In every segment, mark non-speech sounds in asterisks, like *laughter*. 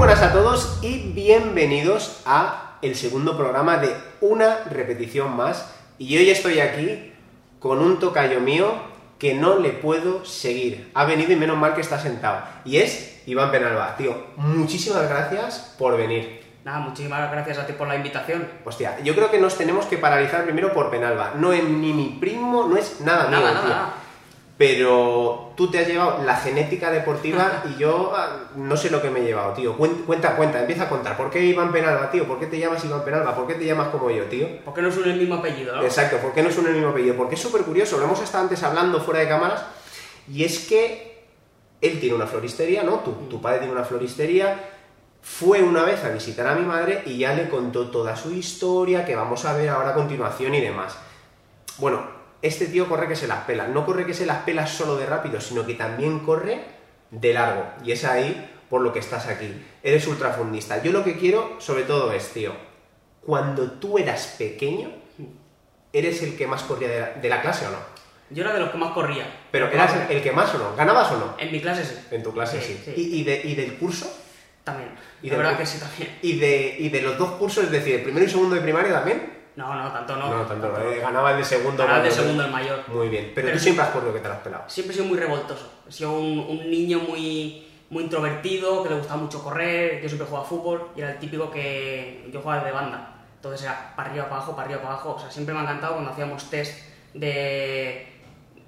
buenas a todos y bienvenidos a el segundo programa de una repetición más. Y hoy estoy aquí con un tocayo mío que no le puedo seguir. Ha venido y menos mal que está sentado. Y es Iván Penalba. Tío, muchísimas gracias por venir. Nada, muchísimas gracias a ti por la invitación. Hostia, yo creo que nos tenemos que paralizar primero por Penalba. No es ni mi primo, no es nada mío, nada, tío. nada. Pero tú te has llevado la genética deportiva y yo ah, no sé lo que me he llevado, tío. Cuen- Cuenta, cuenta, empieza a contar. ¿Por qué Iván Penalba, tío? ¿Por qué te llamas Iván Penalba? ¿Por qué te llamas como yo, tío? ¿Por qué no son el mismo apellido, no? Exacto, ¿por qué no son el mismo apellido? Porque es súper curioso, lo hemos estado antes hablando fuera de cámaras, y es que él tiene una floristería, ¿no? Tu, tu padre tiene una floristería, fue una vez a visitar a mi madre y ya le contó toda su historia, que vamos a ver ahora a continuación y demás. Bueno, este tío corre que se las pela, no corre que se las pela solo de rápido, sino que también corre de largo, y es ahí por lo que estás aquí. Eres ultrafundista. Yo lo que quiero, sobre todo, es, tío, cuando tú eras pequeño, ¿eres el que más corría de la, de la clase o no? Yo era de los que más corría. Pero eras el, el que más o no, ¿ganabas o no? En mi clase sí. En tu clase sí. Sí, sí. ¿Y, y de- y del curso? También. ¿Y la de- verdad que sí, también. ¿Y de, ¿Y de los dos cursos, es decir, el primero y segundo de primaria también? No, no, tanto no. No, tanto, no, eh, ganaba el de segundo. Ganaba el de segundo el mayor. Muy bien, pero, Pero tú siempre has corrido que te las has pelado. Siempre he sido muy revoltoso. He sido un, un niño muy, muy introvertido, que le gustaba mucho correr. Yo siempre jugaba fútbol y era el típico que yo jugaba de banda. Entonces era para arriba, para abajo, para arriba, para abajo. O sea, siempre me ha encantado cuando hacíamos test de,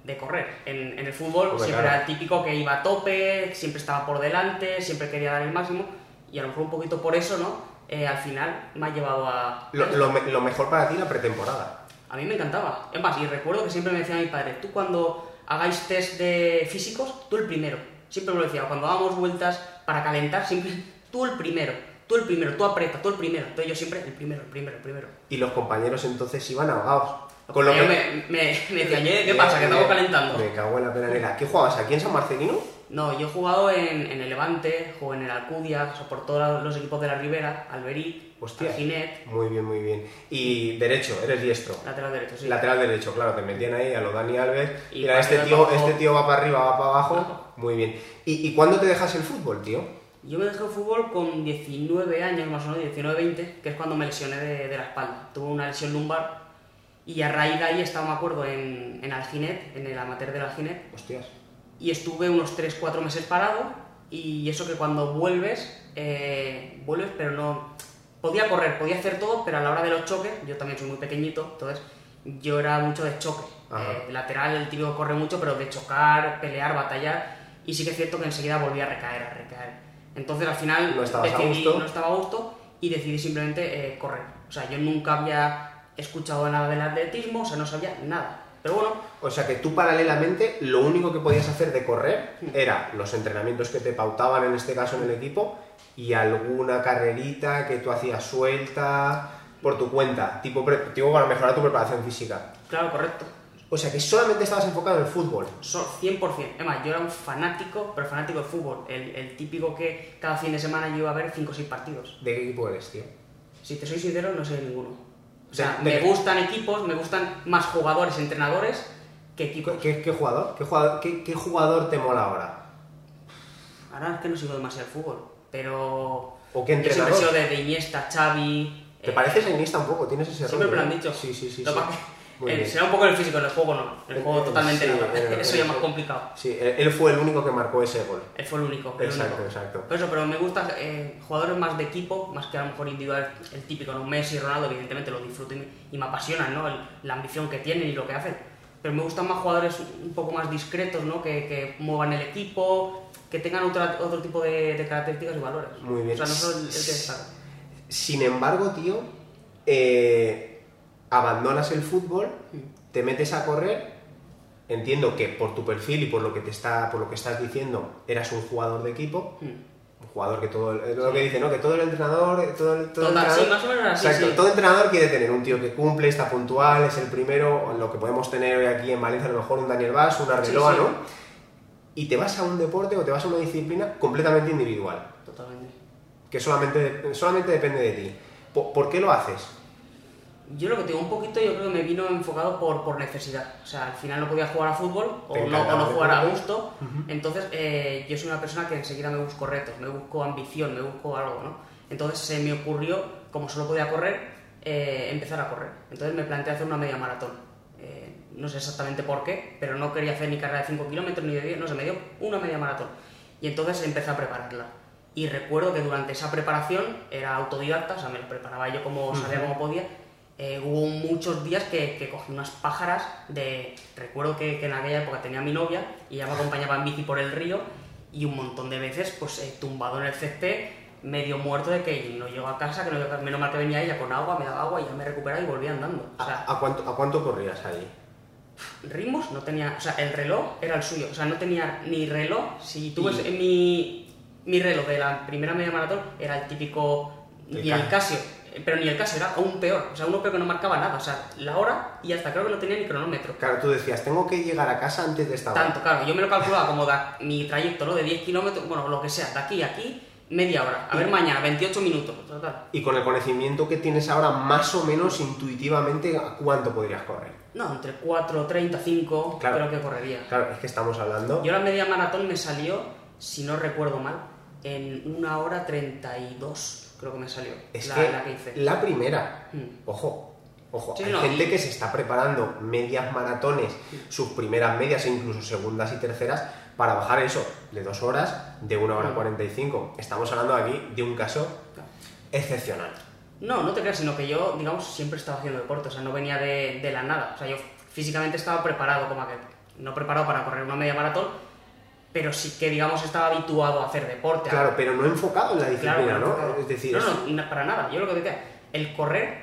de correr. En, en el fútbol Hombre, siempre claro. era el típico que iba a tope, siempre estaba por delante, siempre quería dar el máximo. Y a lo mejor un poquito por eso, ¿no? Eh, al final me ha llevado a... Lo, lo me- lo mejor para ti la pretemporada. A mí me encantaba. Es más, y recuerdo que siempre me decía mi padre, tú cuando hagáis test de físicos, tú el primero. Siempre me lo decía, cuando damos vueltas para calentar, siempre *laughs* tú el primero, tú el primero, tú aprieta, tú el primero. Entonces yo siempre el primero, el primero, el primero. Y los compañeros entonces iban ahogados. Con lo Yo que... me, me, me *laughs* decía, "Oye, ¿qué pasa? Que estamos calentando. Me cago en la penalera. ¿Qué jugabas aquí en San Marcelino? No, yo he jugado en, en el Levante, jugué en el Alcudia, o sea, por todos los equipos de la Ribera, Alberic, Hostia. Alginet, Muy bien, muy bien. Y derecho, eres diestro. lateral derecho, sí. Lateral derecho, claro, te metían ahí a lo Dani Alves. Y Mira, este tío, este tío va para arriba, va para abajo. Claro. Muy bien. ¿Y, y cuándo te dejas el fútbol, tío? Yo me dejé el fútbol con 19 años, más o menos, 19-20, que es cuando me lesioné de, de la espalda. Tuve una lesión lumbar y a raíz de ahí estaba, me acuerdo, en, en Alginet, en el amateur del Alginet, Hostias. Y estuve unos 3-4 meses parado y eso que cuando vuelves, eh, vuelves pero no... Podía correr, podía hacer todo, pero a la hora de los choques, yo también soy muy pequeñito, entonces yo era mucho de choque. Eh, lateral, el que corre mucho, pero de chocar, pelear, batallar, y sí que es cierto que enseguida volví a recaer, a recaer. Entonces al final No estabas a decidí, gusto. no estaba a gusto y decidí simplemente eh, correr. O sea, yo nunca había escuchado nada del atletismo, o sea, no sabía nada. Pero bueno, O sea que tú paralelamente lo único que podías hacer de correr era los entrenamientos que te pautaban en este caso en el equipo y alguna carrerita que tú hacías suelta por tu cuenta, tipo, tipo para mejorar tu preparación física. claro, correcto. O sea que solamente estabas enfocado en el fútbol. So- 100%. Es más, yo era un fanático, pero fanático de fútbol. El, el típico que cada fin de semana yo iba a ver 5 o 6 partidos. ¿De qué equipo eres, tío? Si te soy sincero, no sé de ninguno. O sea, me gustan equipos, me gustan más jugadores, entrenadores que equipos. ¿Qué, qué jugador? ¿Qué jugador, qué, qué jugador te mola ahora? Ahora es que no sigo demasiado el fútbol, pero... ¿O qué Yo siempre he entrenador? sido de, Iniesta, Xavi... ¿Te eh, pareces a Iniesta un poco? ¿Tienes ese Siempre me lo han dicho. Sí, sí, sí. Lo sí. Eh, será un poco el físico, en el juego no. El juego Eh, totalmente sí, eh, *laughs* Eso ya más complicado. Sí, él, fue el único que marcó ese gol. Él fue el único. el Exacto, único. exacto. Por eso, pero me gusta eh, jugadores más de equipo, más que a lo mejor individual, el típico, ¿no? Messi, Ronaldo, evidentemente lo disfruto y, y me apasionan, ¿no? El- la ambición que tienen y lo que hacen. Pero me gustan más jugadores un poco más discretos, ¿no? Que, que muevan el equipo, que tengan otra- otro tipo de, de características y valores. Muy bien. O sea, no solo el, el que destaca. Sin embargo, tío, eh, abandonas el fútbol, te metes a correr. Entiendo que por tu perfil y por lo que te está, por lo que estás diciendo, eras un jugador de equipo, un jugador que todo, lo que dice, ¿no? Que todo el entrenador, todo el, todo sí, entrenador- más o menos así, Exacto, sí. todo entrenador quiere tener un tío que cumple, está puntual, es el primero, lo que podemos tener hoy aquí en Valencia, a lo mejor un Daniel Vaz, una Sí, Arbeloa, sí. ¿no? Y te vas a un deporte o te vas a una disciplina completamente individual, Totalmente. que solamente, solamente depende de ti. ¿Por, por qué lo haces? Yo lo que tengo un poquito, yo creo que me vino enfocado por, por necesidad. O sea, al final no podía jugar a fútbol o no, o no jugar a gusto. Entonces, eh, yo soy una persona que enseguida me busco retos, me busco ambición, me busco algo, ¿no? Entonces se me ocurrió, como solo podía correr, eh, empezar a correr. Entonces me planteé hacer una media maratón. Eh, no sé exactamente por qué, pero no quería hacer ni carrera de 5 kilómetros ni de 10, no sé, me dio una media maratón. Y entonces empecé a prepararla. Y recuerdo que durante esa preparación era autodidacta, o sea, me lo preparaba yo como sabía como podía. Eh, hubo muchos días que, que cogí unas pájaras de... Recuerdo que, que en aquella época tenía a mi novia y ella me acompañaba en bici por el río y un montón de veces pues eh, tumbado en el césped, medio muerto de que no llego a casa, que no llego menos mal que venía ella con agua, me daba agua y ya me recuperaba y volvía andando. O sea, ¿A, a cuánto, ¿A cuánto corrías ahí? ritmos no tenía, o sea, el reloj era el suyo, o sea, no tenía ni reloj. Si tú ves mi, mi reloj de la primera media maratón, era el típico, El ni el Casio. Pero ni el Casio, era aún peor, o sea, uno peor que no marcaba nada, o sea, la hora y hasta creo que no tenía ni cronómetro. Claro, tú decías, tengo que llegar a casa antes de esta hora. Tanto, claro, yo me lo calculaba como da- mi trayecto, ¿no? De 10 kilómetros, bueno, lo que sea, de aquí a aquí, media hora. A ver, mañana, 28 minutos, total. Y con el conocimiento que tienes ahora, más o menos intuitivamente, ¿a cuánto podrías correr? No, entre 4, 30, 5, Claro. creo que correría. Claro, es que estamos hablando... Yo la media maratón me salió, si no recuerdo mal, en una hora 32, creo que me salió. Es la, que la que hice. la primera, Mm. ojo, ojo, Sí, hay no, gente y- que se está preparando medias maratones, sus primeras medias e incluso segundas y terceras, para bajar eso de dos horas, de una hora Mm. 45. Estamos hablando aquí de un caso excepcional. No, no te creas, sino que yo, digamos, siempre estaba haciendo deporte, o sea, no venía de, de la nada. O sea, yo físicamente estaba preparado como aquel. No preparado para correr una media maratón, pero sí que, digamos, estaba habituado a hacer deporte. a- Claro, pero no enfocado en la disciplina, Claro, ¿no? claro. Es decir, no, no, para nada. Yo lo que decía, el correr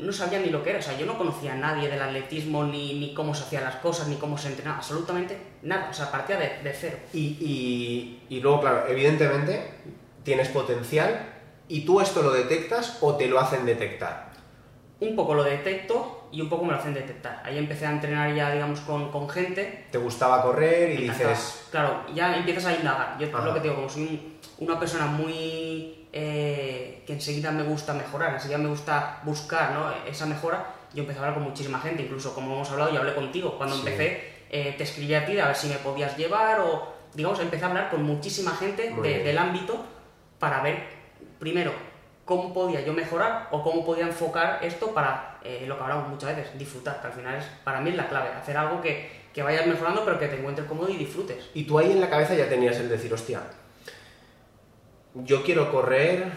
no sabía ni lo que era. O sea, yo no conocía a nadie del atletismo, ni, ni cómo se hacían las cosas, ni cómo se entrenaba. Absolutamente nada. O sea, partía de, de cero. Y, y- y luego, claro, evidentemente tienes potencial y tú esto lo detectas o te lo hacen detectar. Un poco lo detecto y un poco me lo hacen detectar. Ahí empecé a entrenar ya, digamos, con, con gente. Te gustaba correr y dices, Claro, ya empiezas a indagar. Yo Ajá. lo que te digo, como soy un- una persona muy... eh, que enseguida me gusta mejorar, enseguida me gusta buscar ¿no? esa mejora, yo empecé a hablar con muchísima gente, incluso como hemos hablado, yo hablé contigo. Cuando Sí. empecé, eh, te escribí a ti a ver si me podías llevar o, digamos, empecé a hablar con muchísima gente de- del ámbito para ver, primero, cómo podía yo mejorar o cómo podía enfocar esto para, eh, lo que hablamos muchas veces, disfrutar, que al final es, para mí es la clave, hacer algo que, que vayas mejorando pero que te encuentres cómodo y disfrutes. y tú ahí en la cabeza ya tenías el decir, hostia, yo quiero correr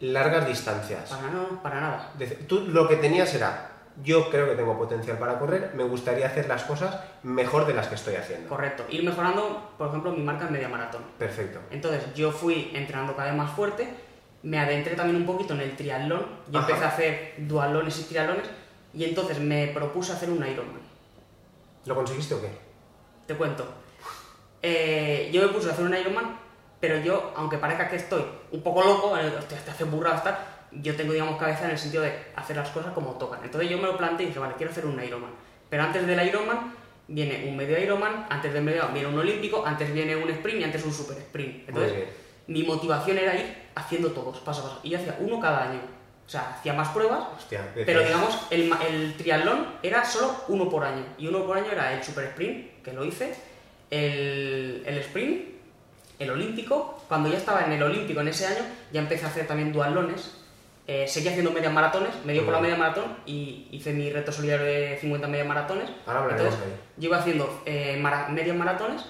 largas distancias. Para no, para nada. Tú lo que tenías era, yo creo que tengo potencial para correr, me gustaría hacer las cosas mejor de las que estoy haciendo. Correcto. Ir mejorando, por ejemplo, mi marca en media maratón. Perfecto. Entonces yo fui entrenando cada vez más fuerte, me adentré también un poquito en el triatlón, yo Ajá. empecé a hacer dualones y triatlones y entonces me propuse hacer un Ironman. ¿Lo conseguiste o qué? Te cuento. Eh, yo me puse a hacer un Ironman, pero yo, aunque parezca que estoy un poco loco, eh, hostia, te hace burradas, tal, yo tengo, digamos, cabeza en el sentido de hacer las cosas como tocan. Entonces yo me lo planteé y dije, vale, quiero hacer un Ironman. Pero antes del Ironman viene un medio Ironman, antes del medio viene un olímpico, antes viene un sprint y antes un super sprint. Entonces, bien. Mi motivación era ir haciendo todos, paso a paso. Y yo hacía uno cada año. O sea, hacía más pruebas, Hostia, pero digamos, el, el triatlón era solo uno por año. Y uno por año era el super sprint, que lo hice, el, el sprint, el olímpico. Cuando ya estaba en el olímpico en ese año, ya empecé a hacer también duatlones. Eh, seguí haciendo medias maratones, me dio por la media maratón y hice mi reto solidario de 50 medias maratones. Ahora Entonces, yo iba haciendo eh, mara- medias maratones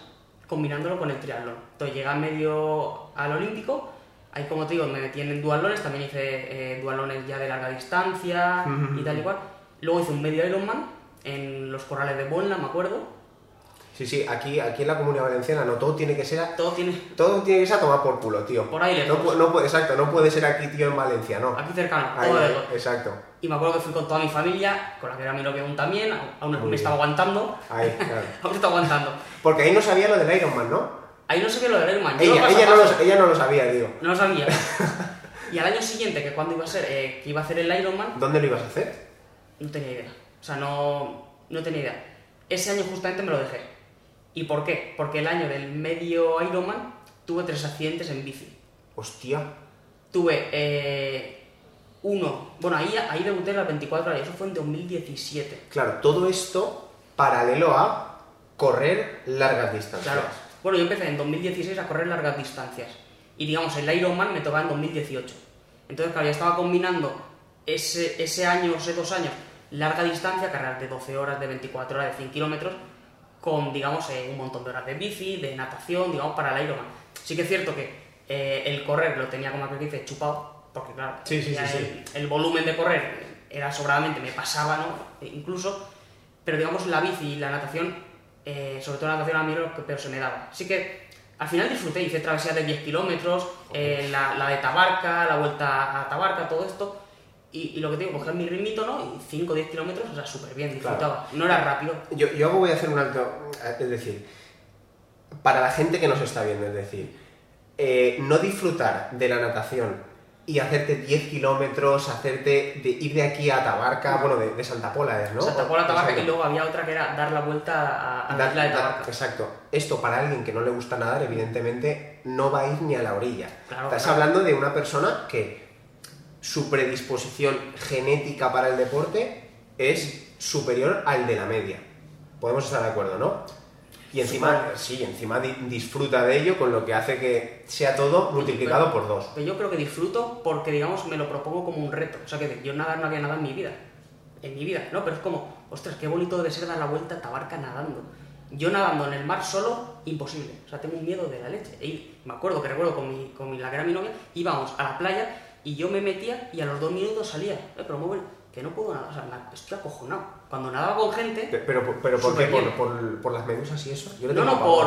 combinándolo con el triatlón. Entonces llegué medio al olímpico, ahí como te digo, me metí en dualones, también hice eh, dualones ya de larga distancia y tal y cual. Luego hice un medio Ironman en los corrales de Buenla, me acuerdo. Sí, sí, aquí, aquí en la Comunidad Valenciana no todo tiene que ser a, Todo tiene todo tiene que ser a tomar por culo, tío. Por ahí no, lejos. no puede, exacto, no puede ser aquí, tío, en Valencia, no. aquí cercano, Ahí, todo lejos. exacto. Y me acuerdo que fui con toda mi familia, con la que era mi novia aún también, aún Muy me bien. estaba aguantando, Ahí, *laughs* claro. aún estaba aguantando. Porque ahí no sabía lo del Ironman, ¿no? Ahí no qué lo del Ironman. yo lo Ella, ella, no lo, ella no lo sabía, digo. No lo sabía. *laughs* y al año siguiente, que cuando iba a ser, eh, que iba a hacer el Ironman, ¿Dónde lo ibas a hacer? no tenía idea. O sea, no, no tenía idea. Ese año justamente me lo dejé. ¿Y por qué? Porque el año del medio Ironman tuve tres accidentes en bici. Hostia. Tuve eh, Uno. Bueno, ahí, ahí debuté las 24 horas, eso fue en 2017. Claro, todo esto paralelo a correr largas distancias. Claro. Bueno, yo empecé en 2016 a correr largas distancias. Y digamos, el Ironman me tocaba en 2018. Entonces, claro, ya estaba combinando ese, ese año, esos dos años, larga distancia, carreras de 12 horas, de 24 horas, de 100 kilómetros, con, digamos, eh, un montón de horas de bici, de natación, digamos, para el Ironman. Sí que es cierto que eh, el correr lo tenía, como aquel dice, chupado, porque claro, Sí, sí, ya sí, el, volumen de correr era sobradamente, me pasaba, ¿no? E incluso, pero digamos, la bici y la natación, eh, sobre todo la natación a mí lo que peor se me daba. Así que al final disfruté, hice travesías de 10 kilómetros, eh, la, la de Tabarca, la vuelta a Tabarca, todo esto. Y, y lo que te digo, cogía mi ritmito, ¿no? Y 5 o 10 kilómetros, o sea, súper bien, disfrutaba. No era rápido. Yo, yo voy a hacer un alto, es decir, para la gente que nos está viendo, es decir, eh, no disfrutar de la natación y hacerte 10 kilómetros, hacerte de ir de aquí a Tabarca, bueno, de, de Santa Pola es, ¿no? Santa Pola, Tabarca, Exacto. y luego había otra que era dar la vuelta a, a la isla de dar- Tabarca. exacto. Esto para alguien que no le gusta nadar, evidentemente, no va a ir ni a la orilla. Claro, Estás claro. hablando de una persona que su predisposición genética para el deporte es superior al de la media. Podemos estar de acuerdo, ¿no? Y encima, sí, encima di- disfruta de ello, con lo que hace que sea todo multiplicado por dos. Pero yo creo que disfruto porque, digamos, me lo propongo como un reto. O sea, que yo nadar no había nada en mi vida. En mi vida, ¿no? Pero es como, ostras, qué bonito debe ser dar la vuelta a Tabarca nadando. Yo nadando en el mar solo, imposible. O sea, tengo un miedo de la leche. Y me acuerdo que recuerdo con, mi, con mi- la que era mi novia, íbamos a la playa y yo me metía y a los dos minutos salía. Eh, pero muy bueno, que no puedo nadar. O sea, me- estoy acojonado. Cuando nadaba con gente, Pe- Pero, pero ¿por qué? ¿Por, por, por las medusas y eso? Yo no, no, por.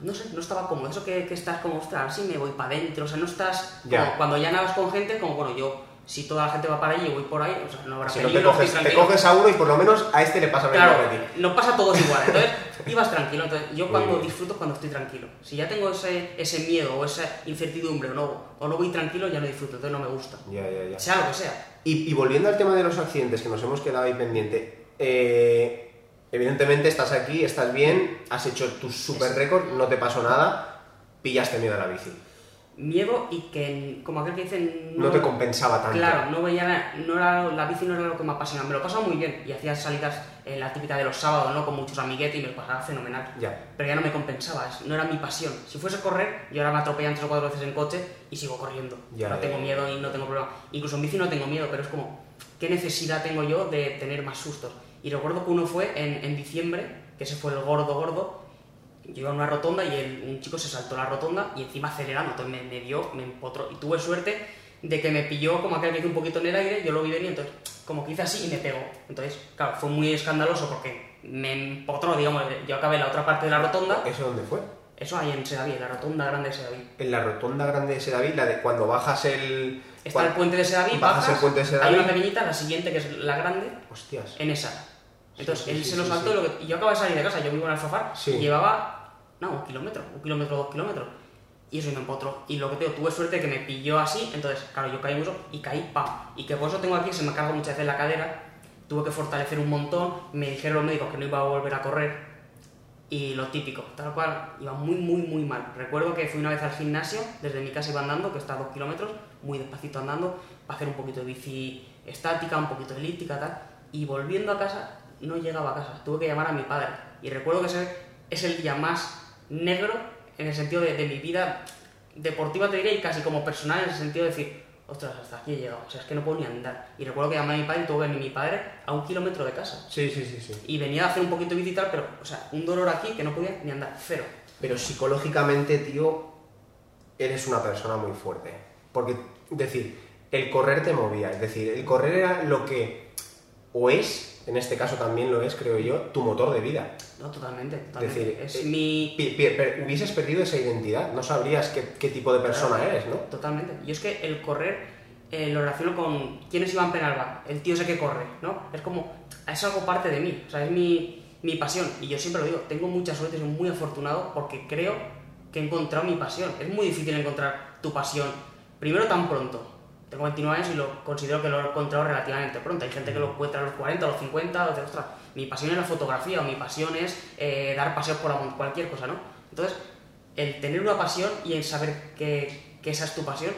No sé, no estaba cómodo. Eso que, que estás como, ostras, así me voy para adentro. O sea, no estás. Ya. como cuando ya nadas con gente, como, bueno, yo, si toda la gente va para allí, yo voy por ahí, o sea, no habrá Si no te peligro, coges, te coges a uno y por lo menos a este le pasa lo Claro, que a ti. nos pasa a todos igual. Entonces, *laughs* ibas tranquilo. Entonces, yo cuando disfruto es cuando estoy tranquilo. Si ya tengo ese, ese miedo o esa incertidumbre o no, o no voy tranquilo, ya no disfruto. Entonces, no me gusta. Ya, ya, ya. Sea lo que sea. Y, y volviendo al tema de los accidentes, que nos hemos quedado ahí pendiente, eh, evidentemente estás aquí, estás bien, has hecho tu super récord, no te pasó nada, pillaste miedo a la bici. Miedo y que, como aquel que dice, No te compensaba tanto. Claro, no veía, no era, la bici no era lo que me apasionaba. Me lo pasaba muy bien y hacía salidas en la típica de los sábados, ¿no? Con muchos amiguetes y me lo pasaba fenomenal. Ya. Pero ya no me compensaba, no era mi pasión. Si fuese a correr, yo ahora me atropellan tres o cuatro veces en coche y sigo corriendo. Ya, no tengo miedo y no tengo problema. Incluso en bici no tengo miedo, pero es como, ¿qué necesidad tengo yo de tener más sustos? Y recuerdo que uno fue en, en diciembre, que ese fue el gordo gordo, yo iba a una rotonda y el- un chico se saltó la rotonda y encima acelerando, entonces me, me dio, me empotró. Y tuve suerte de que me pilló como aquel que hizo un poquito en el aire, yo lo vi venir, entonces como que hice así y me pegó. Entonces, claro, fue muy escandaloso porque me empotró, digamos, yo acabé en la otra parte de la rotonda. ¿Eso dónde fue? Eso ahí en Sedaví, en la rotonda grande de Sedaví. En la rotonda grande de Sedaví, la de cuando bajas el... Está cuan- el puente de Sedaví, bajas bajas, el puente de Sedaví. hay una pequeñita, la siguiente que es la grande, Hostias. en esa. Entonces sí, él sí, se lo sí, saltó sí. y yo acabo de salir de casa, yo vivo en Alfafar, Sí. y llevaba, no, un kilómetro, un kilómetro, dos kilómetros. Y eso me empotró. Y lo que te digo, tuve suerte que me pilló así, entonces, claro, yo caí mucho y caí, pam. Y que por eso tengo aquí, se me carga muchas veces la cadera, tuve que fortalecer un montón, me dijeron los médicos que no iba a volver a correr. Y lo típico, tal cual, iba muy, muy, muy mal. Recuerdo que fui una vez al gimnasio, desde mi casa iba andando, que está a dos kilómetros, muy despacito andando, para hacer un poquito de bici estática, un poquito de elíptica, tal. Y volviendo a casa, no llegaba a casa, tuve que llamar a mi padre. Y recuerdo que ese es el día más negro en el sentido de, de mi vida deportiva, te diría, y casi como personal, en el sentido de decir, ostras, hasta aquí he llegado, o sea, es que no puedo ni andar. Y recuerdo que llamé a mi padre y tuve que venir mi padre a un kilómetro de casa. Sí, sí, sí, sí. Y venía a hacer un poquito de bici y tal, pero, o sea, un dolor aquí que no podía ni andar, cero. Pero psicológicamente, tío, eres una persona muy fuerte. Porque, es decir, el correr te movía. Es decir, el correr era lo que, o es, en este caso también lo es, creo yo, tu motor de vida. No, totalmente, Es totalmente. decir, es eh, mi... per- hubieses perdido esa identidad, no sabrías qué, qué tipo de persona eres, ¿no? Totalmente. Y es que el correr eh, lo relaciono con quién es Iván Penalba, el tío ese que corre, ¿no? Es como, es algo parte de mí, o sea, es mi, mi pasión. Y yo siempre lo digo, tengo mucha suerte, soy muy afortunado porque creo que he encontrado mi pasión. Es muy difícil encontrar tu pasión, primero tan pronto. Tengo 29 años y lo considero que lo he encontrado relativamente pronto. Hay gente que lo encuentra a los 40, a los 50, o de, ostras, mi pasión es la fotografía o mi pasión es eh, dar paseos por la montaña, cualquier cosa, ¿no? Entonces, el tener una pasión y el saber que, que esa es tu pasión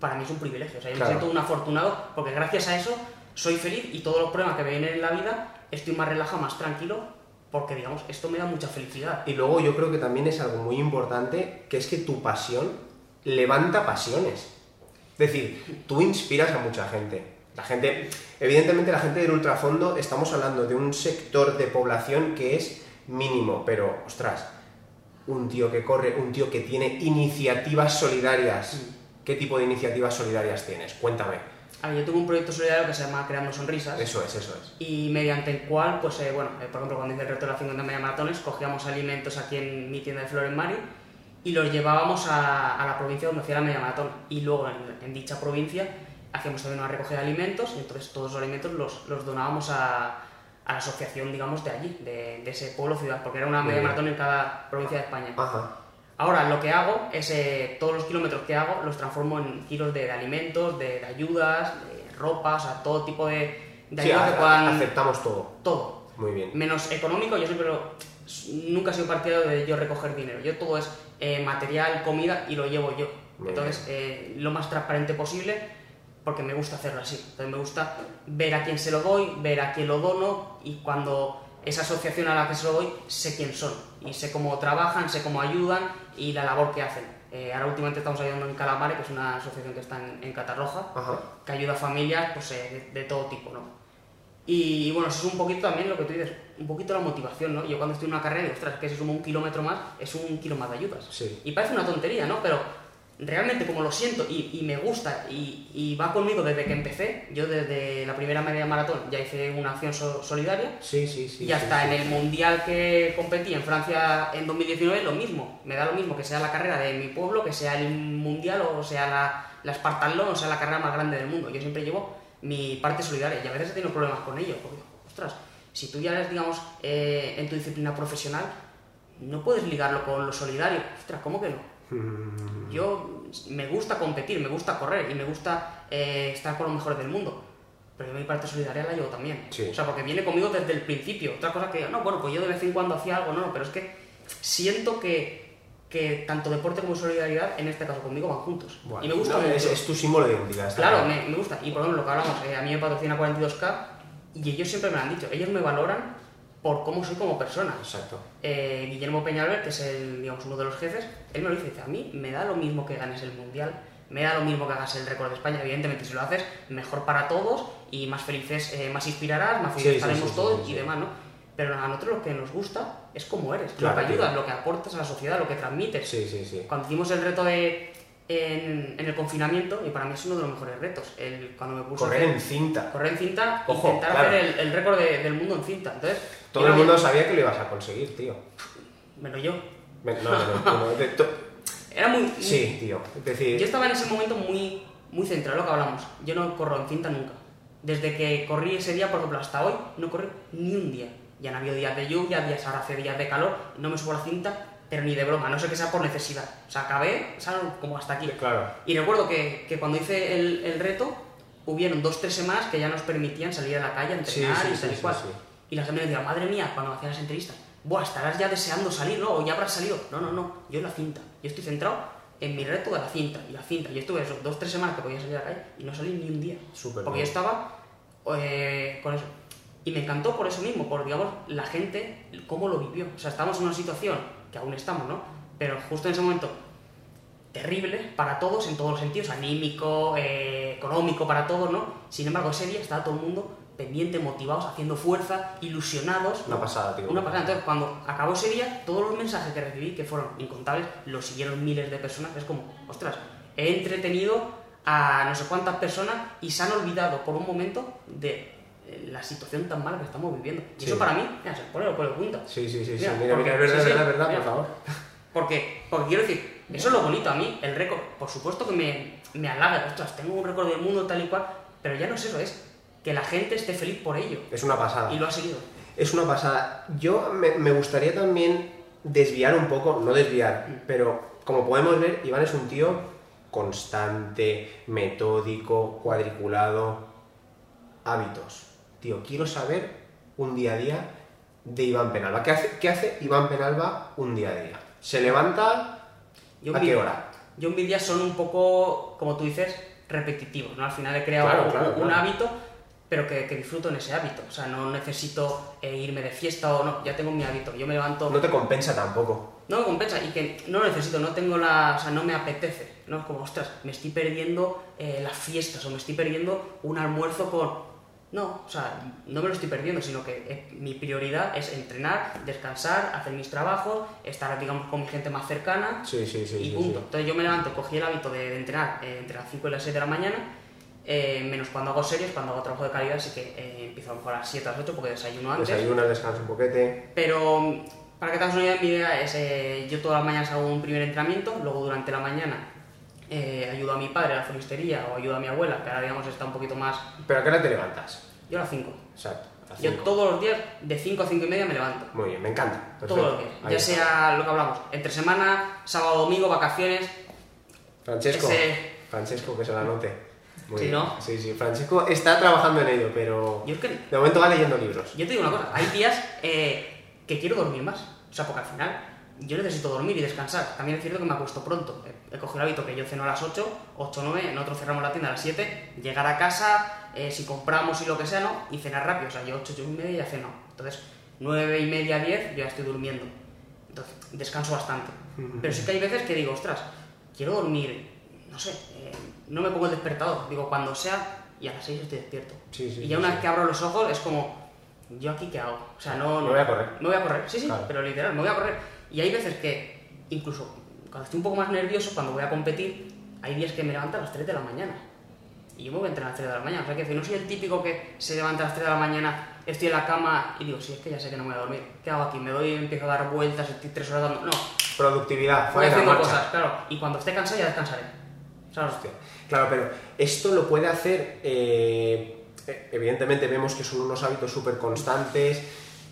para mí es un privilegio. O sea, yo Claro. me siento un afortunado porque gracias a eso soy feliz y todos los problemas que me vienen en la vida estoy más relajado, más tranquilo, porque digamos, esto me da mucha felicidad. Y luego yo creo que también es algo muy importante, que es que tu pasión levanta pasiones. Es decir, tú inspiras a mucha gente. La gente, evidentemente la gente del ultrafondo, estamos hablando de un sector de población que es mínimo, pero, ostras, un tío que corre, un tío que tiene iniciativas solidarias. ¿Qué tipo de iniciativas solidarias tienes? Cuéntame. A ver, yo tengo un proyecto solidario que se llama Creando Sonrisas. Eso es, eso es. y mediante el cual, pues eh, bueno, eh, por ejemplo, cuando hice el reto de las 50 media maratones, cogíamos alimentos aquí en mi tienda de Flores Mari y los llevábamos a, a la provincia donde hacía la media maratón. Y luego en, en dicha provincia hacíamos también una recogida de alimentos y entonces todos los alimentos los, los donábamos a, a la asociación, digamos, de allí, de, de ese pueblo ciudad, porque era una media maratón en cada provincia de España. Ajá. Ahora lo que hago es eh, todos los kilómetros que hago los transformo en kilos de, de alimentos, de, de ayudas, de ropa, o sea, todo tipo de, de Sí, ayudas a- que puedan... aceptamos todo. Todo. Muy bien. Menos económico, yo siempre lo... Nunca he sido partidario de yo recoger dinero. Yo todo es eh, material, comida y lo llevo yo. Muy Entonces, eh, lo más transparente posible porque me gusta hacerlo así. Entonces, me gusta ver a quién se lo doy, ver a quién lo dono y cuando esa asociación a la que se lo doy, sé quién son y sé cómo trabajan, sé cómo ayudan y la labor que hacen. Eh, ahora últimamente estamos ayudando en Calamare, que es una asociación que está en, en Catarroja, Ajá. que ayuda a familias pues, eh, de, de todo tipo, ¿no? Y bueno, eso es un poquito también lo que tú dices, un poquito la motivación, ¿no? Yo cuando estoy en una carrera, digo, ostras, que si sumo un kilómetro más, es un kilo más de ayudas. Sí. Y parece una tontería, ¿no? Pero realmente como lo siento y, y me gusta y, y va conmigo desde que empecé, yo desde la primera media maratón ya hice una acción so- solidaria Sí, sí, sí. y hasta sí, en el mundial que competí en Francia en 2019 lo mismo. Me da lo mismo que sea la carrera de mi pueblo, que sea el mundial o sea la, la Spartan o sea la carrera más grande del mundo. Yo siempre llevo mi parte solidaria y a veces he tenido problemas con ello. Porque, ostras, si tú ya eres, digamos, eh, en tu disciplina profesional, no puedes ligarlo con lo solidario. Ostras, ¿cómo que no? Mm, Yo me gusta competir, me gusta correr y me gusta eh, estar con los mejores del mundo. Pero yo mi parte solidaria la llevo también. Sí. O sea, porque viene conmigo desde el principio. Otra cosa que, no, bueno, pues yo de vez en cuando hacía algo, no, no, pero es que siento que, que tanto deporte como solidaridad, en este caso conmigo, van juntos. Bueno, y me gusta no, es, es tu símbolo de identidad. Claro, me, me gusta. Y por ejemplo, lo que hablamos, eh, a mí me patrocina 42K y ellos siempre me lo han dicho. Ellos me valoran por cómo soy como persona. Exacto. Eh, Guillermo Peñalver, que es el, digamos, uno de los jefes, él me lo dice, dice, a mí me da lo mismo que ganes el Mundial, me da lo mismo que hagas el récord de España, evidentemente si lo haces, mejor para todos y más felices, eh, más inspirarás, más felices sí, estaremos sí, sí, todos y demás, ¿no? Pero a nosotros lo que nos gusta es cómo eres, Claro, lo que tío. ayudas, lo que aportas a la sociedad, lo que transmites. Sí, sí, sí. Cuando hicimos el reto de, en, en el confinamiento, y para mí es uno de los mejores retos, el, cuando me puse Correr hacer- en cinta. correr en cinta, Ojo, intentar claro. hacer el, el récord de- del mundo en cinta. Entonces, Todo el mundo bien, sabía que lo ibas a conseguir, tío. menos yo. No, no, no, no, de to- Era muy, muy- Sí, tío. Es decir, Yo estaba en ese momento muy, muy centrado, lo que hablamos. Yo no corro en cinta nunca. Desde que corrí ese día, por ejemplo, hasta hoy, no corrí ni un día. Ya han habido días de lluvia, días ahora hace días de calor, no me subo a la cinta, pero ni de broma, no sé que sea por necesidad. O sea, acabé, o sea, como hasta aquí. claro. Y recuerdo que, que cuando hice el, el reto, hubieron dos, tres semanas que ya nos permitían salir a la calle entrenar Sí, sí, y tal y sí, cual. Y la gente me decía, madre mía, cuando me hacían las entrevistas, Buah, estarás ya deseando salir, ¿no? O ya habrás salido. No, no, no, yo en la cinta. Yo estoy centrado en mi reto de la cinta. Y la cinta, yo estuve esos dos, tres semanas que podía salir a la calle y no salí ni un día. Súper Porque yo bien. estaba eh, con eso. Y me encantó por eso mismo, por, digamos, la gente, cómo lo vivió. O sea, estábamos en una situación, que aún estamos, ¿no? Pero justo en ese momento, terrible para todos, en todos los sentidos, anímico, eh, económico, para todos, ¿no? Sin embargo, ese día estaba todo el mundo pendiente, motivados, haciendo fuerza, ilusionados. Una pasada, tío. Una pasada. Entonces, cuando acabó ese día, todos los mensajes que recibí, que fueron incontables, los siguieron miles de personas. Es como, ostras, he entretenido a no sé cuántas personas y se han olvidado por un momento de la situación tan mala que estamos viviendo. Y Sí. eso para mí, mira, se pone por el punta. Sí, sí, sí, sí. Mira, Mira, porque- mira, es verdad, sí, verdad, mira. por favor. *laughs* Porque, porque quiero decir, eso es lo bonito a mí, el récord. Por supuesto que me, me halaga, ostras, tengo un récord del mundo tal y cual, pero ya no es eso, es que la gente esté feliz por ello. Es una pasada. Y lo ha seguido. Es una pasada. Yo me, me gustaría también desviar un poco, no desviar, Mm. pero como podemos ver, Iván es un tío constante, metódico, cuadriculado, hábitos. Tío, quiero saber un día a día de Iván Penalba. ¿Qué hace, qué hace Iván Penalba un día a día? ¿Se levanta Yo a qué hora? yo mis días son un poco, como tú dices, repetitivos, ¿no? Al final he creado Claro, un- claro, un, claro. hábito, pero que, que disfruto en ese hábito. O sea, no necesito eh, irme de fiesta o no, ya tengo mi hábito. Yo me levanto... No te compensa tampoco. No me compensa y que no lo necesito, no tengo la. O sea, no me apetece. ¿no? Es como, ostras, me estoy perdiendo eh, las fiestas o me estoy perdiendo un almuerzo con. No, o sea, no me lo estoy perdiendo, sino que eh, mi prioridad es entrenar, descansar, hacer mis trabajos, estar, digamos, con mi gente más cercana Sí, sí, sí. y punto. sí. Entonces yo me levanto, cogí el hábito de, de entrenar eh, entre las 5 y las 6 de la mañana, eh, menos cuando hago series, cuando hago trabajo de calidad, así que eh, empiezo a lo mejor a las 7 a las 8 porque desayuno antes. Desayunas, descansas un poquete. Pero para que te hagas una idea, mi idea es, eh, yo todas las mañanas hago un primer entrenamiento, luego durante la mañana eh, ayudo a mi padre a la floristería o ayudo a mi abuela, que ahora digamos está un poquito más... ¿Pero a qué hora te levantas? Yo a las 5. Exacto. Yo todos los días de 5 a 5 y media me levanto. Muy bien, me encanta. Perfecto. Todos los días. Ahí Ya está. sea lo que hablamos, entre semana, sábado, domingo, vacaciones. Francesco. ese- Francesco, que se la note. Muy Sí, bien. ¿no? Sí, sí. Francesco está trabajando en ello, pero Yo es que de momento va leyendo libros. Yo te digo una cosa, hay días eh, que quiero dormir más. O sea, porque al final yo necesito dormir y descansar. También es cierto que me acuesto pronto. He, he cogido el hábito que yo ceno a las 8, 8 9, nosotros cerramos la tienda a las 7, llegar a casa, eh, si compramos y lo que sea, ¿no? Y cenar rápido. O sea, yo 8, 8 y media ya ceno. Entonces, 9 y media, 10, yo ya estoy durmiendo. Entonces, descanso bastante. Pero sí que hay veces que digo, ostras, quiero dormir, no sé, eh, no me pongo el despertador. Digo, cuando sea, y a las 6 estoy despierto. Sí, sí, y ya sí, una vez que abro los ojos es como, ¿yo aquí qué hago? O sea, no... Me voy a correr. Me voy a correr, sí, sí, Claro. pero literal, me voy a correr. Y hay veces que, incluso cuando estoy un poco más nervioso, cuando voy a competir, hay días que me levanto a las 3 de la mañana. Y yo me voy a entrenar a las 3 de la mañana. O sea, que no soy el típico que se levanta a las 3 de la mañana, estoy en la cama y digo, sí, es que ya sé que no me voy a dormir. ¿Qué hago aquí? Me doy, empiezo a dar vueltas, estoy 3 horas dando... No, Productividad, voy haciendo marcha. cosas, claro. Y cuando esté cansado ya descansaré. ¿Sabes? Hostia. Claro, pero esto lo puede hacer, eh, eh, evidentemente vemos que son unos hábitos súper constantes,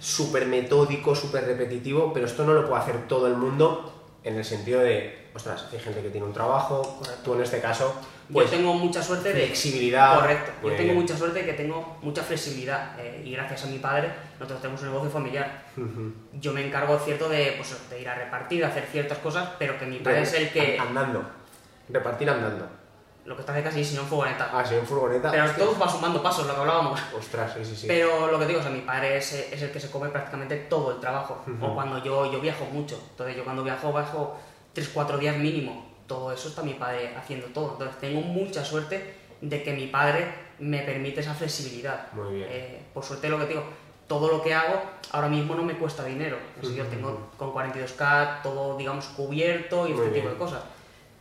súper metódicos, súper repetitivos, pero esto no lo puede hacer todo el mundo en el sentido de, ostras, hay gente que tiene un trabajo, tú en este caso, pues yo tengo mucha suerte de... flexibilidad. Correcto. Yo Muy tengo bien. mucha suerte de que tengo mucha flexibilidad eh, y gracias a mi padre nosotros tenemos un negocio familiar. Yo me encargo cierto de, pues, de ir a repartir, de hacer ciertas cosas, pero que mi padre es el que... An- Andando, repartir andando. Lo que está hace casi si no en furgoneta. Ah, sí, en furgoneta. pero hostia. todo va sumando pasos, lo que hablábamos. Ostras, sí, sí, sí. Pero lo que digo, o sea, mi padre es, es el que se come prácticamente todo el trabajo. Ujú. O cuando yo, yo viajo mucho. Entonces yo cuando viajo, viajo 3-4 días mínimo. Todo eso está mi padre haciendo todo. Entonces tengo mucha suerte de que mi padre me permite esa flexibilidad. Muy bien. Eh, por suerte lo que digo, todo lo que hago ahora mismo no me cuesta dinero. Así yo Ujú. tengo con 42K todo, digamos, cubierto y Muy este tipo bien. de cosas.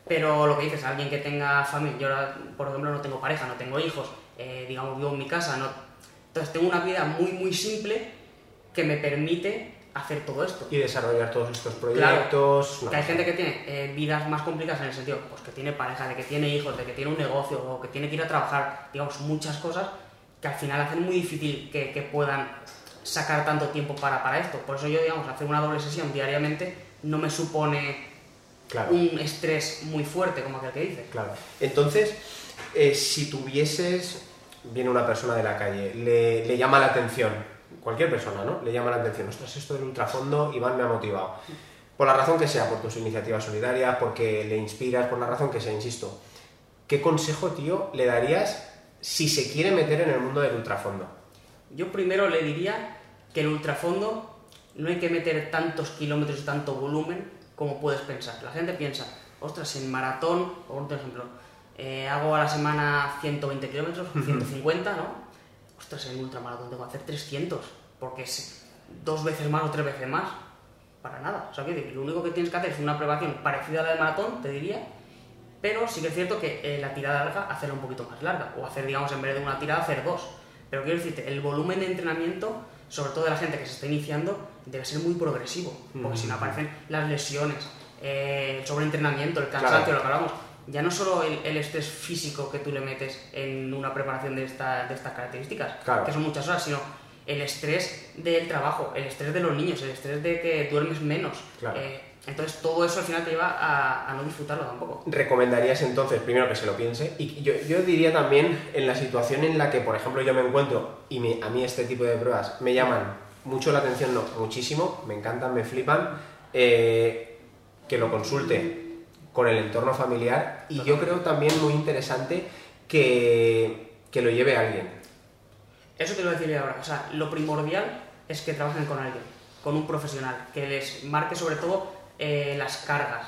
Pero lo que dices, alguien que tenga familia, yo ahora, por ejemplo, no tengo pareja, no tengo hijos, eh, digamos, vivo en mi casa, no... entonces tengo una vida muy, muy simple que me permite hacer todo esto. Y desarrollar todos estos proyectos. no. Que hay gente que tiene eh, vidas más complicadas en el sentido, pues que tiene pareja, de que tiene hijos, de que tiene un negocio o que tiene que ir a trabajar, digamos, muchas cosas que al final hacen muy difícil que, que puedan sacar tanto tiempo para, para esto. Por eso yo, digamos, hacer una doble sesión diariamente no me supone Claro. un estrés muy fuerte, como aquel que dice. Claro. Entonces, eh, si tuvieses, viene una persona de la calle, le, le llama la atención, cualquier persona, ¿no? Le llama la atención, ostras, esto del ultrafondo, Iván me ha motivado. Por la razón que sea, por tus iniciativas solidarias, porque le inspiras, por la razón que sea, insisto. ¿Qué consejo, tío, le darías si se quiere meter en el mundo del ultrafondo? Yo primero le diría que el ultrafondo no hay que meter tantos kilómetros y tanto volumen como puedes pensar. La gente piensa, ostras, en maratón, por ejemplo, eh, hago a la semana 120 kilómetros, 150, ¿no? Ostras, en ultramaratón tengo que hacer 300, porque es dos veces más o tres veces más. Para nada. O sea, que lo único que tienes que hacer es una preparación parecida a la del maratón, te diría, pero sí que es cierto que eh, la tirada larga, hacerla un poquito más larga. O hacer, digamos, en vez de una tirada, hacer dos. Pero quiero decirte, el volumen de entrenamiento, sobre todo de la gente que se está iniciando, debe ser muy progresivo. Porque si no aparecen las lesiones, eh, el sobreentrenamiento, el cansancio, Claro. lo que hablamos. Ya no solo el, el estrés físico que tú le metes en una preparación de, esta- de estas características, Claro. que son muchas horas, sino el estrés del trabajo, el estrés de los niños, el estrés de que duermes menos. Claro. Eh, entonces todo eso al final te lleva a, a no disfrutarlo tampoco. recomendarías entonces, primero que se lo piense, y yo, yo diría también en la situación en la que, por ejemplo, yo me encuentro y me- a mí este tipo de pruebas me llaman mucho la atención, no, muchísimo, me encantan, me flipan, eh, que lo consulte con el entorno familiar y yo creo también muy interesante que, que lo lleve alguien. Eso te lo voy a decir ahora. O sea, lo primordial es que trabajen con alguien, con un profesional, que les marque sobre todo eh, las cargas.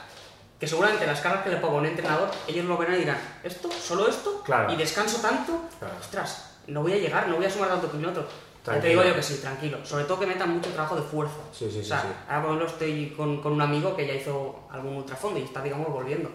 Que seguramente las cargas que le ponga un entrenador, ellos lo verán y dirán, ¿esto? ¿Solo esto? Claro. ¿Y descanso tanto? Claro. Ostras, no voy a llegar, no voy a sumar tanto kilómetros. Te digo yo que sí, tranquilo. Sobre todo que metan mucho trabajo de fuerza. Sí, sí, o sea, sí. ahora por ejemplo estoy con, con un amigo que ya hizo algún ultrafondo y está, digamos, volviendo.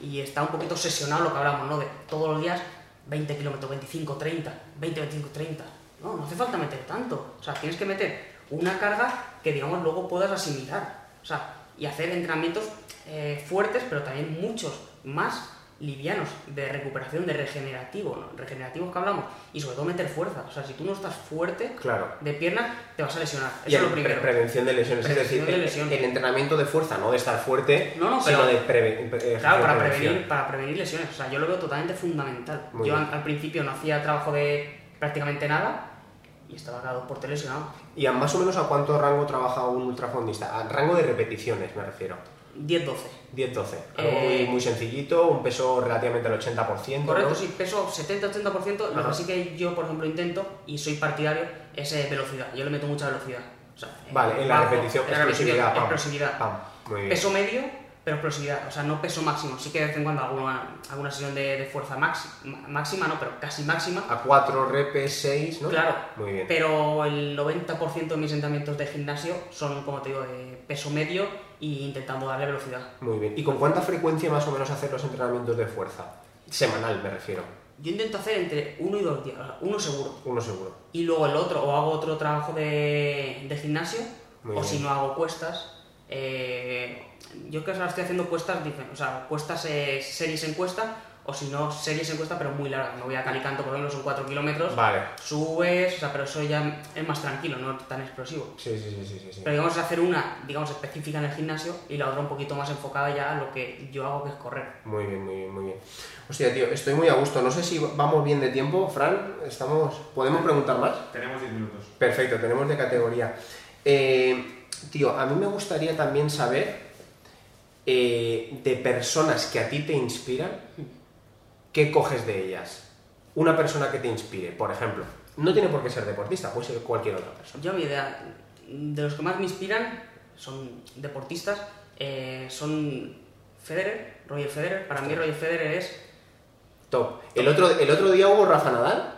Y está un poquito obsesionado lo que hablamos, ¿no? De todos los días 20 kilómetros, 25, 30, 20, 25, 30. No, no hace falta meter tanto. O sea, tienes que meter una carga que, digamos, luego puedas asimilar. O sea, y hacer entrenamientos eh, fuertes, pero también muchos más livianos, de recuperación, de regenerativo, ¿no? Regenerativos que hablamos. Y sobre todo meter fuerza. O sea, si tú no estás fuerte Claro. de pierna, te vas a lesionar. Y Eso es lo pre- primero. prevención de lesiones, Prevención es de decir, el- lesiones. el, entrenamiento de fuerza, no de estar fuerte, No, no, sino de preve- eh, Claro, para prevenir, para prevenir lesiones. O sea, yo lo veo totalmente fundamental. Muy yo al, al principio no hacía trabajo de prácticamente nada y estaba cada dos por tres lesionado. ¿Y a más o menos a cuánto rango trabaja un ultrafondista? A rango de repeticiones me refiero. 10-12. 10-12. Algo Eh, muy, muy sencillito, un peso relativamente al 80%. Correcto, ¿no? sí, peso 70-80%. Lo que sí que yo, por ejemplo, intento y soy partidario es eh, velocidad. Yo le meto mucha velocidad. O sea, eh, Vale, en la bajo, repetición, en la explosividad. pam, explosividad. pam. Muy bien. Peso medio, pero explosividad. O sea, no peso máximo. Sí que de vez en cuando alguna, alguna sesión de, de fuerza maxi- máxima, no, pero casi máxima. A 4 repes, 6, ¿no? Claro, Muy bien. pero el 90% de mis entrenamientos de gimnasio son, como te digo, de peso medio e intentando darle velocidad. Muy bien. ¿Y con cuánta frecuencia más o menos hacer los entrenamientos de fuerza? Semanal, me refiero. Yo intento hacer entre uno y dos días, uno seguro. Uno seguro. Y luego el otro, o hago otro trabajo de, de gimnasio, Muy o bien. si no hago cuestas. eh, yo que ahora estoy haciendo cuestas, dicen, o sea, cuestas, eh, series en cuesta, o si no, series en cuesta, pero muy largas. Me voy a Calicanto, por ejemplo, son 4 kilómetros. Vale. Subes, o sea, pero eso ya es más tranquilo, no tan explosivo. Sí, sí, sí, sí, sí, sí. Pero digamos hacer una, digamos, específica en el gimnasio y la otra un poquito más enfocada ya a lo que yo hago, que es correr. Muy bien, muy bien, muy bien. Hostia, tío, estoy muy a gusto. No sé si vamos bien de tiempo, Fran. Estamos... ¿Podemos preguntar más? Tenemos 10 minutos. Perfecto, tenemos de categoría. Eh, tío, a mí me gustaría también saber eh, de personas que a ti te inspiran, ¿qué coges de ellas? Una persona que te inspire, por ejemplo. No tiene por qué ser deportista, puede ser cualquier otra persona. Yo mi idea, de los que más me inspiran, son deportistas, eh, son Federer, Roger Federer. Para mí Roger Federer es... Top. El otro, el otro día hubo Rafa Nadal,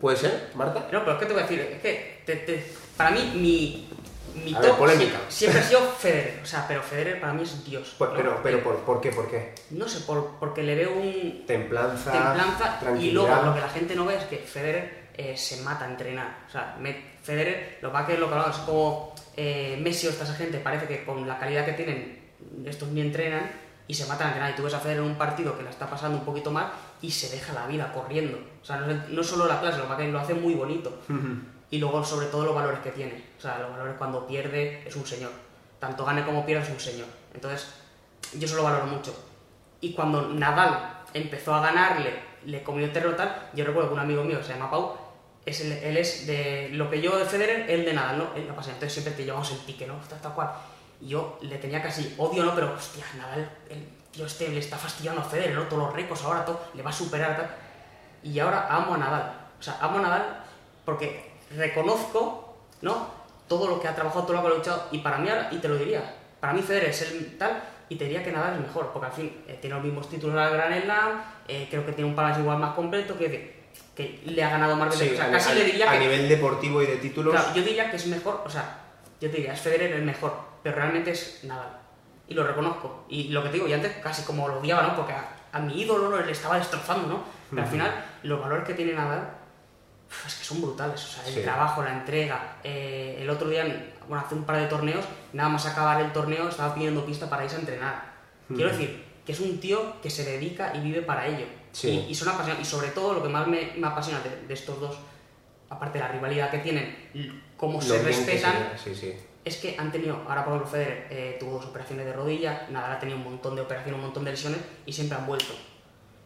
¿puede ser, Marta? No, pero es que te voy a decir, es que te- te- para mí mi, mi A ver, top polémica. sie- siempre ha sido Federer. O sea, pero Federer para mí es Dios. Pues, ¿no? pero, pero Eh, ¿por, ¿por qué? ¿Por qué? No sé, por, porque le veo un, Templanza, templanza y luego lo que la gente no ve es que Federer eh, se mata a entrenar. O sea, me- Federer, lo que lo que hablamos, es como eh, Messi o esta gente, parece que con la calidad que tienen, estos ni entrenan y se matan a entrenar. Y tú ves a Federer en un partido que la está pasando un poquito mal y se deja la vida corriendo. O sea, no, no solo la clase, lo que lo hace muy bonito. Y luego, sobre todo, los valores que tiene. O sea, los valores cuando pierde es un señor. Tanto gane como pierda es un señor. Entonces, yo eso lo valoro mucho. Y cuando Nadal empezó a ganarle, le comió el terreno tal, yo recuerdo que un amigo mío, se llama Pau, es el- él es de lo que yo de Federer, él de Nadal, ¿no? Él la pasa, entonces siempre te llevamos el pique, ¿no? Tal, tal cual. Y yo le tenía casi odio, ¿no? Pero, hostia, Nadal, el tío este le está fastidiando a Federer, ¿no? Todos los récords ahora, todo, le va a superar, tal. Y ahora amo a Nadal. O sea, amo a Nadal porque reconozco, ¿no? Todo lo que ha trabajado, todo lo que ha luchado. Y para mí, ahora- y te lo diría, para mí Federer es el tal, y te diría que Nadal es mejor, porque al fin eh, tiene los mismos títulos en la Gran Slam, eh, creo que tiene un balance igual más completo, que, que le ha ganado más veces. Sí, o sea, a, casi a- le diría a que. nivel deportivo y de títulos. Claro, yo diría que es mejor, o sea, yo te diría, es Federer el mejor, pero realmente es Nadal. Y lo reconozco. Y lo que te digo, y antes casi como lo odiaba, ¿no? Porque a, a mi ídolo le estaba destrozando, ¿no? Pero al final, los valores que tiene Nadal, es que son brutales. O sea, el Sí. trabajo, la entrega. eh, el otro día, bueno, hace un par de torneos, nada más acabar el torneo, estaba pidiendo pista para irse a entrenar. Quiero decir, que es un tío que se dedica y vive para ello. Sí. Y, y son apasionados. Y sobre todo, lo que más me, me apasiona de, de estos dos, aparte de la rivalidad que tienen, cómo se respetan, Sí, sí. es que han tenido, ahora por ejemplo Federer eh, tuvo dos operaciones de rodilla, Nadal ha tenido un montón de operaciones, un montón de lesiones y siempre han vuelto.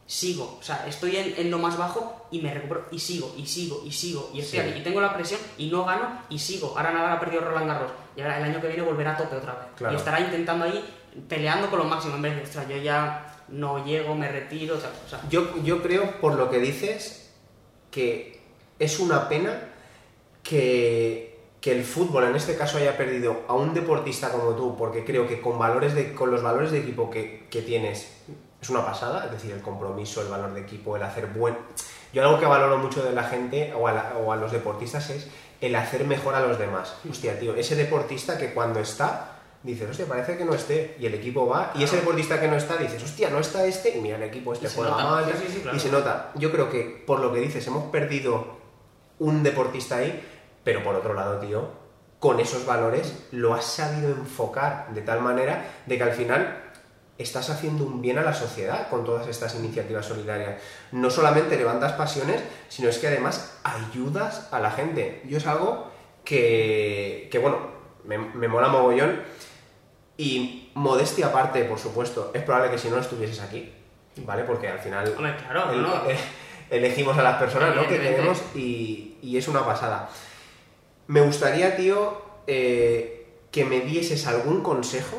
Sigo, o sea, estoy en, en lo más bajo y me recupero y sigo, y sigo, y sigo, y estoy Sí. aquí, y tengo la presión y no gano y sigo. Ahora Nadal ha perdido Roland Garros y ahora el año que viene volverá a tope otra vez. Claro. Y estará intentando ahí peleando con lo máximo, en vez de, ostras, yo ya no llego, me retiro, o sea, o sea, Yo, yo creo, por lo que dices, que es una pena que, que el fútbol en este caso haya perdido a un deportista como tú, porque creo que con, valores de, con los valores de equipo que, que tienes es una pasada, es decir, el compromiso, el valor de equipo, el hacer buen... Yo algo que valoro mucho de la gente o a, la- o a los deportistas es el hacer mejor a los demás. Hostia, tío, ese deportista que cuando está, dices, hostia, parece que no esté, y el equipo va, y ese deportista que no está, dices, hostia, no está este, y mira, el equipo este juega mal, Sí, sí, sí, claro. y se nota. Yo creo que, por lo que dices, hemos perdido un deportista ahí, pero por otro lado, tío, con esos valores lo has sabido enfocar de tal manera de que al final estás haciendo un bien a la sociedad con todas estas iniciativas solidarias. No solamente levantas pasiones, sino es que además ayudas a la gente. Yo es algo que, que, bueno, me, me mola mogollón y modestia aparte, por supuesto, es probable que si no estuvieses aquí, ¿vale? Porque al final Hombre, claro, el- no, eh, *laughs* elegimos a las personas ¿no? que queremos y, y es una pasada. Me gustaría, tío, eh, que me dieses algún consejo,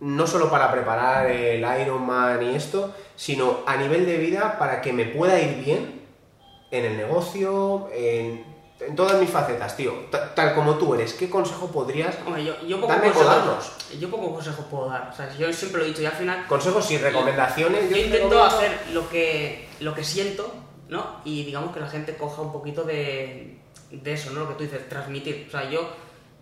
no solo para preparar el Ironman y esto, sino a nivel de vida para que me pueda ir bien en el negocio, en, en todas mis facetas, tío. Ta- Tal como tú eres, ¿qué consejo podrías? Hombre, yo, yo poco Dame consejo, darnos. yo poco consejo puedo dar. O sea, yo siempre lo he dicho y al final Consejos y recomendaciones. yo te intento hacer lo que, lo que siento, ¿no? Y digamos que la gente coja un poquito de, de eso, ¿no? Lo que tú dices, transmitir. O sea, yo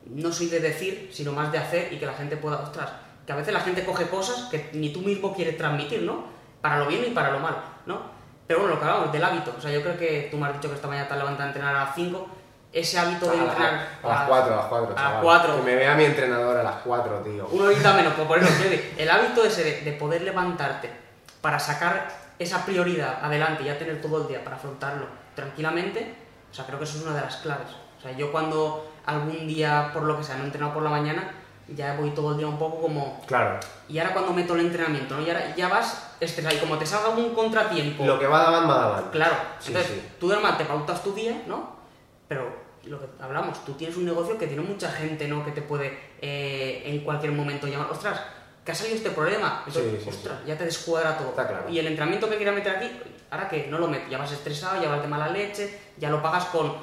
no soy de decir, sino más de hacer y que la gente pueda, ostras, que a veces la gente coge cosas que ni tú mismo quieres transmitir, ¿no? Para lo bien y para lo mal, ¿no? Pero bueno, lo que hablamos del hábito. O sea, yo creo que tú me has dicho que esta mañana te has levantado a entrenar a las 5. Ese hábito de A, entrenar a- a las 4, a las 4, a las 4. Que me vea mi entrenador a las 4, tío. Una horita menos, por decir, *laughs* el hábito ese de, de poder levantarte para sacar esa prioridad adelante y ya tener todo el día para afrontarlo tranquilamente, o sea, creo que eso es una de las claves. O sea, yo cuando algún día, por lo que sea, no he entrenado por la mañana, ya voy todo el día un poco como... Claro. Y ahora cuando meto el entrenamiento, ¿no? Y ahora ya vas estresado y como te salga un contratiempo... Lo que va daban, va daban. Claro, Sí, entonces sí. tú normal te pautas tu día, ¿no? Pero lo que hablamos, tú tienes un negocio que tiene mucha gente, ¿no? Que te puede eh, en cualquier momento llamar, ostras, que ha salido este problema. Entonces, sí, ostras, ya te descuadra todo. Está claro. Y el entrenamiento que quieras meter aquí, ahora que no lo metes, ya vas estresado, ya vas de mala leche, ya lo pagas con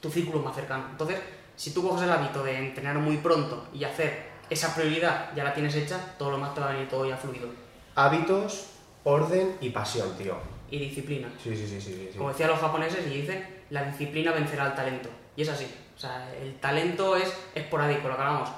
tu círculo más cercano. Entonces, si tú coges el hábito de entrenar muy pronto y hacer esa prioridad, ya la tienes hecha, todo lo más te va a venir todo ya fluido. Hábitos, orden y pasión, tío. Y disciplina. Sí, sí, sí, sí. sí. Como decían los japoneses y dicen, la disciplina vencerá al talento. Y es así. O sea, el talento es esporádico, lo que hablamos.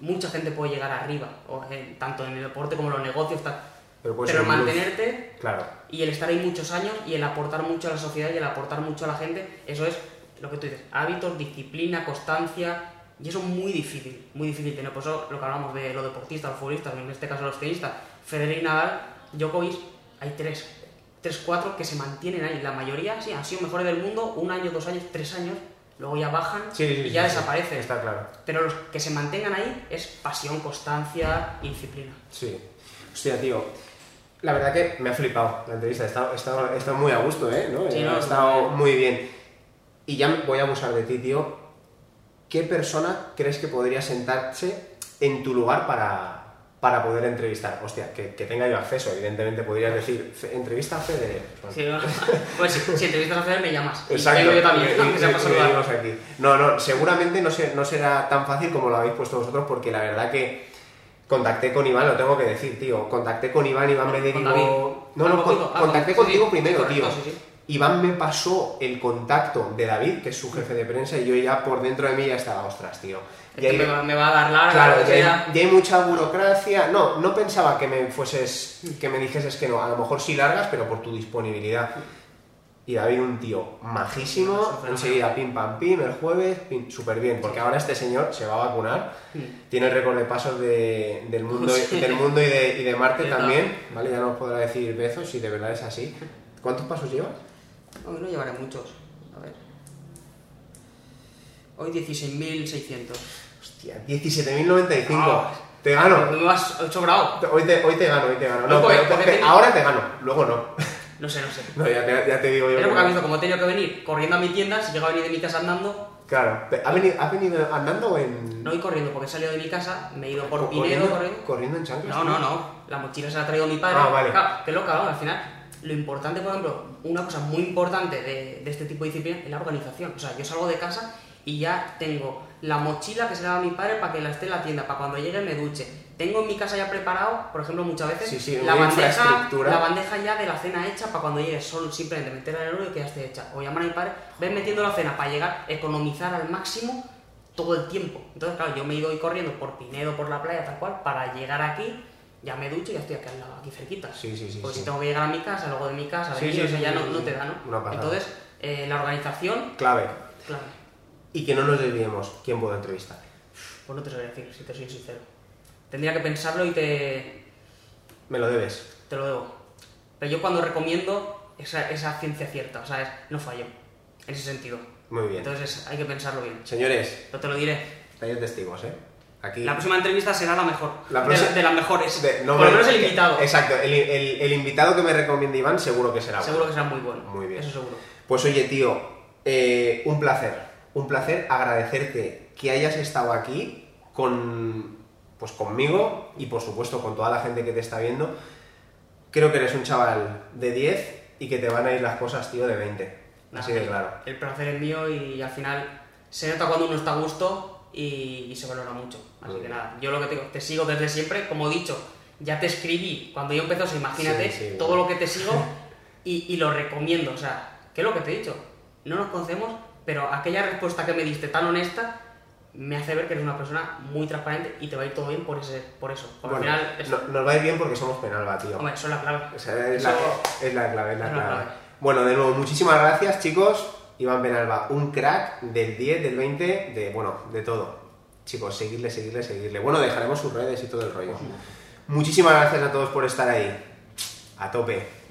Mucha gente puede llegar arriba, o en- tanto en el deporte como en los negocios, tal. Pero Pero mantenerte Claro. y el estar ahí muchos años y el aportar mucho a la sociedad y el aportar mucho a la gente, eso es lo que tú dices, hábitos, disciplina, constancia, y eso es muy difícil, muy difícil tener. Por eso lo que hablamos de los deportistas, los futbolistas, en este caso los tenistas, Federer y Nadal, Djokovic, hay tres, tres, cuatro que se mantienen ahí. La mayoría, sí, han sido mejores del mundo, un año, dos años, tres años, luego ya bajan Sí, sí, y ya sí, desaparecen. Está claro. Pero los que se mantengan ahí es pasión, constancia y disciplina. Sí. Hostia, tío. La verdad que me ha flipado la entrevista. He estado, he estado- he estado muy a gusto, ¿eh? ¿No? Sí, He no, estado muy bien. Y ya voy a abusar de ti, tío. ¿Qué persona crees que podría sentarse en tu lugar para, para poder entrevistar? Hostia, que, que tenga yo acceso, evidentemente. Podrías decir, "Fe- entrevista a Federer. Bueno, Sí, *laughs* pues si, entrevistas a Federer me llamas. Y Exacto. vengo yo también, Y- y- *laughs* y aquí. No, no, seguramente no, se- no será tan fácil como lo habéis puesto vosotros, porque la verdad que contacté con Iván, lo tengo que decir, tío. Contacté con Iván, Iván me. David. No, no, con- contacté con- contigo primero, tío. Iván me pasó el contacto de David, que es su jefe de prensa, y yo ya por dentro de mí ya estaba, ostras, tío. Y ahí- me, va, me va a dar larga, Claro, ya hay, ya hay mucha burocracia. No, no pensaba que me fueses, que me dijeses que no. A lo mejor sí largas, pero por tu disponibilidad. Y David, un tío majísimo, enseguida pim pam pim, el jueves, súper bien, porque ahora este señor se va a vacunar, Mm. tiene el récord de pasos de- del mundo, *laughs* Sí. del mundo y, de, y de Marte Sí, también, ¿vale? Ya nos podrá decir Bezos si de verdad es así. ¿Cuántos pasos llevas? Hoy no llevaré muchos. A ver. Hoy 16.600. Hostia, 17.095. Ah. te gano. Me vas sobrado. Hoy te, hoy te gano, hoy te gano. No, No, porque- pero- porque pero tenía- ahora te gano, luego no. *laughs* No sé, no sé. No, ya te, ya te digo yo. Pero que porque has visto, como he tenido que venir corriendo a mi tienda, si llego a venir de mi casa andando, Claro. ¿Has venido, has venido andando en...? No voy corriendo porque he salido de mi casa, me he ido por Pinedo corriendo. corriendo en chanclas? No, no, no. La mochila se la ha traído mi padre. Ah, vale. Claro, qué loca, ¿no? Al final, lo importante, por ejemplo, una cosa muy importante de, de este tipo de disciplina es la organización. O sea, yo salgo de casa y ya tengo la mochila que se la da a mi padre para que la esté en la tienda, para cuando llegue me duche. Tengo en mi casa ya preparado, por ejemplo, muchas veces, Sí, sí, la, bandeja, la bandeja ya de la cena hecha para cuando llegue, solo simplemente meterla en el horno y que ya esté hecha. O llamar a mi padre, ven metiendo la cena para llegar, economizar al máximo todo el tiempo. Entonces, claro, yo me he ido hoy corriendo por Pinedo, por la playa, tal cual, para llegar aquí, ya me ducho y ya estoy aquí, al lado, aquí cerquita. Sí, sí, sí, Porque sí. si tengo que llegar a mi casa, luego de mi casa, de Sí, aquí, sí, o sea, ya no, no te da, ¿no? Entonces, eh, la organización, Clave. claro, Y que no nos desviemos. ¿Quién puedo entrevistar? pues no te sabría decir, si te soy sincero. Tendría que pensarlo y te, Me lo debes. te lo debo. Pero yo cuando recomiendo esa, esa ciencia cierta, o sea, es- no fallo, en ese sentido. Muy bien. Entonces hay que pensarlo bien. Señores, Pero te lo diré. estáis testigos, ¿eh? Aquí... La próxima entrevista será la mejor. La de- próxima- de, las mejores. de- no, Por lo me- menos el invitado. Exacto. El, el- el invitado que me recomiende Iván seguro que será Seguro bueno. que será muy bueno. Muy bien. Eso seguro. Pues oye, tío, eh, un placer. Un placer agradecerte que hayas estado aquí con, pues conmigo y por supuesto con toda la gente que te está viendo. Creo que eres un chaval de 10 y que te van a ir las cosas, tío, de 20. Así de Nada, claro. El placer es mío y al final se nota cuando uno está a gusto y, y se valora mucho. Así que nada, yo lo que te, te sigo desde siempre, como he dicho, ya te escribí cuando yo empecé, o sea, imagínate Sí, sí, todo bueno. lo que te sigo *laughs* y, y lo recomiendo. O sea, ¿qué es lo que te he dicho? No nos conocemos, pero aquella respuesta que me diste tan honesta me hace ver que eres una persona muy transparente y te va a ir todo bien por, ese, por eso. Porque Bueno, al final, es- no- nos va a ir bien porque somos penalba, tío. hombre, eso es la clave. O sea, es, Eso- la, es la clave, es la es la clave. clave. Bueno, de nuevo, muchísimas gracias, chicos. Iván Penalba, un crack del 10, del 20, de, bueno, de todo. Chicos, seguirle, seguirle, seguirle. Bueno, dejaremos sus redes y todo el rollo. Muchísimas gracias a todos por estar ahí. A tope.